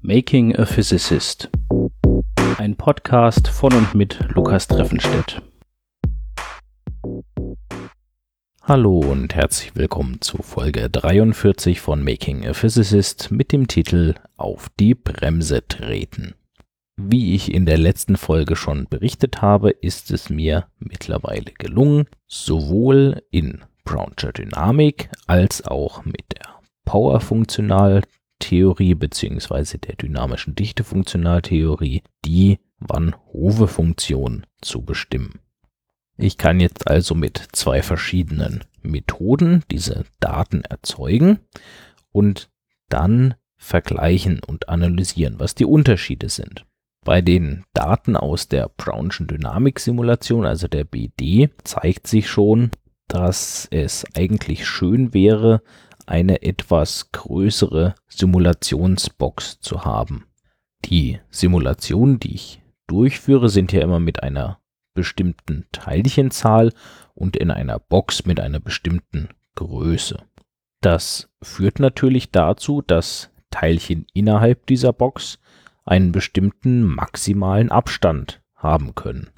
Making a Physicist. Ein Podcast von und mit Lukas Treffenstedt. Hallo und herzlich willkommen zu Folge 43 von Making a Physicist mit dem Titel Auf die Bremse treten. Wie ich in der letzten Folge schon berichtet habe, ist es mir mittlerweile gelungen, sowohl in Brownscher Dynamik als auch mit der Power-Funktionaltheorie bzw. der dynamischen Dichte-Funktionaltheorie die Van Hove-Funktion zu bestimmen. Ich kann jetzt also mit zwei verschiedenen Methoden diese Daten erzeugen und dann vergleichen und analysieren, was die Unterschiede sind. Bei den Daten aus der Brownschen Dynamiksimulation, also der BD, zeigt sich schon, dass es eigentlich schön wäre, eine etwas größere Simulationsbox zu haben. Die Simulationen, die ich durchführe, sind ja immer mit einer bestimmten Teilchenzahl und in einer Box mit einer bestimmten Größe. Das führt natürlich dazu, dass Teilchen innerhalb dieser Box einen bestimmten maximalen Abstand haben können.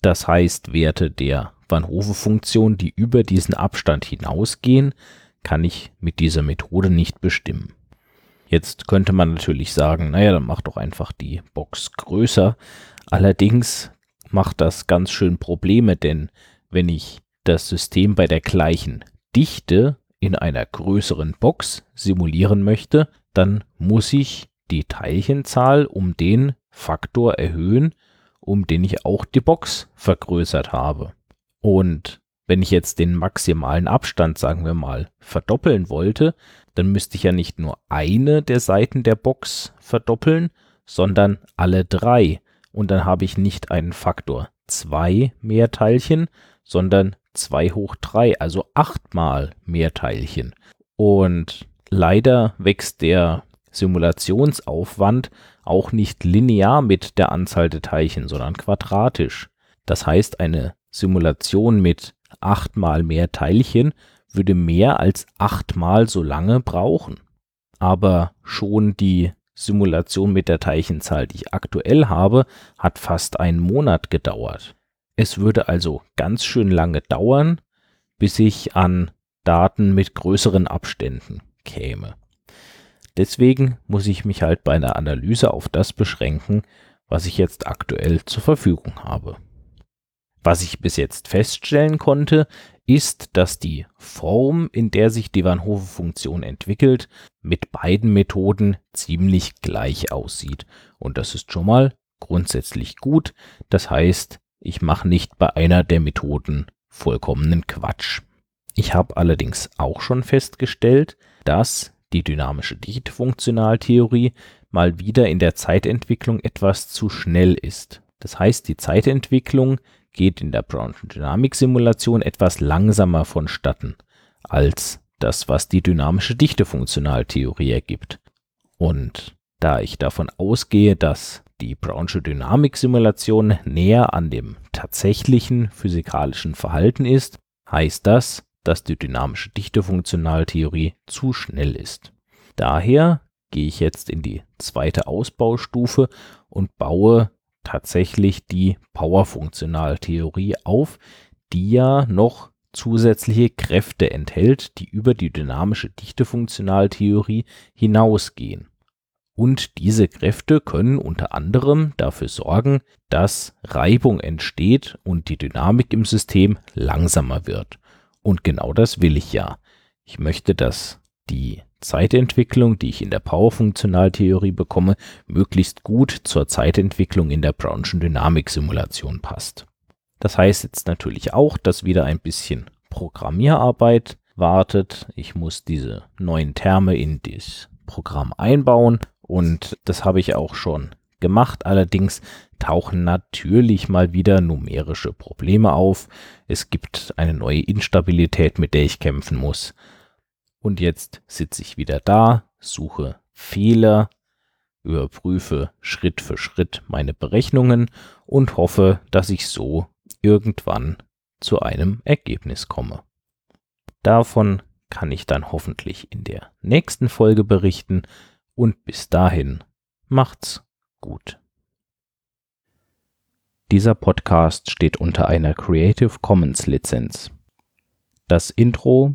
Das heißt, Werte der Van Hove-Funktion, die über diesen Abstand hinausgehen, kann ich mit dieser Methode nicht bestimmen. Jetzt könnte man natürlich sagen, naja, dann mach doch einfach die Box größer. Allerdings macht das ganz schön Probleme, denn wenn ich das System bei der gleichen Dichte in einer größeren Box simulieren möchte, dann muss ich die Teilchenzahl um den Faktor erhöhen, um den ich auch die Box vergrößert habe. Und wenn ich jetzt den maximalen Abstand, sagen wir mal, verdoppeln wollte, dann müsste ich ja nicht nur eine der Seiten der Box verdoppeln, sondern alle drei. Und dann habe ich nicht einen Faktor 2 mehr Teilchen, sondern 2 hoch 3, also achtmal mehr Teilchen. Und leider wächst der Simulationsaufwand auch nicht linear mit der Anzahl der Teilchen, sondern quadratisch. Das heißt, eine Simulation mit achtmal mehr Teilchen würde mehr als achtmal so lange brauchen. Aber schon die Simulation mit der Teilchenzahl, die ich aktuell habe, hat fast einen Monat gedauert. Es würde also ganz schön lange dauern, bis ich an Daten mit größeren Abständen käme. Deswegen muss ich mich halt bei einer Analyse auf das beschränken, was ich jetzt aktuell zur Verfügung habe. Was ich bis jetzt feststellen konnte, ist, dass die Form, in der sich die Van Hove-Funktion entwickelt, mit beiden Methoden ziemlich gleich aussieht. Und das ist schon mal grundsätzlich gut. Das heißt, ich mache nicht bei einer der Methoden vollkommenen Quatsch. Ich habe allerdings auch schon festgestellt, dass die dynamische Dichtfunktionaltheorie mal wieder in der Zeitentwicklung etwas zu schnell ist. Das heißt, die Zeitentwicklung geht in der Brownschen Dynamiksimulation etwas langsamer vonstatten als das, was die dynamische Dichtefunktionaltheorie ergibt. Und da ich davon ausgehe, dass die Brownsche Dynamiksimulation näher an dem tatsächlichen physikalischen Verhalten ist, heißt das, dass die dynamische Dichtefunktionaltheorie zu schnell ist. Daher gehe ich jetzt in die zweite Ausbaustufe und baue tatsächlich die Powerfunktionaltheorie auf, die ja noch zusätzliche Kräfte enthält, die über die dynamische Dichtefunktionaltheorie hinausgehen. Und diese Kräfte können unter anderem dafür sorgen, dass Reibung entsteht und die Dynamik im System langsamer wird. Und genau das will ich ja. Ich möchte, dass die Zeitentwicklung, die ich in der Powerfunktionaltheorie bekomme, möglichst gut zur Zeitentwicklung in der Brownschen Dynamiksimulation passt. Das heißt jetzt natürlich auch, dass wieder ein bisschen Programmierarbeit wartet. Ich muss diese neuen Terme in das Programm einbauen und das habe ich auch schon gemacht. Allerdings tauchen natürlich mal wieder numerische Probleme auf. Es gibt eine neue Instabilität, mit der ich kämpfen muss. Und jetzt sitze ich wieder da, suche Fehler, überprüfe Schritt für Schritt meine Berechnungen und hoffe, dass ich so irgendwann zu einem Ergebnis komme. Davon kann ich dann hoffentlich in der nächsten Folge berichten Und bis dahin, macht's gut. Dieser Podcast steht unter einer Creative Commons Lizenz. Das Intro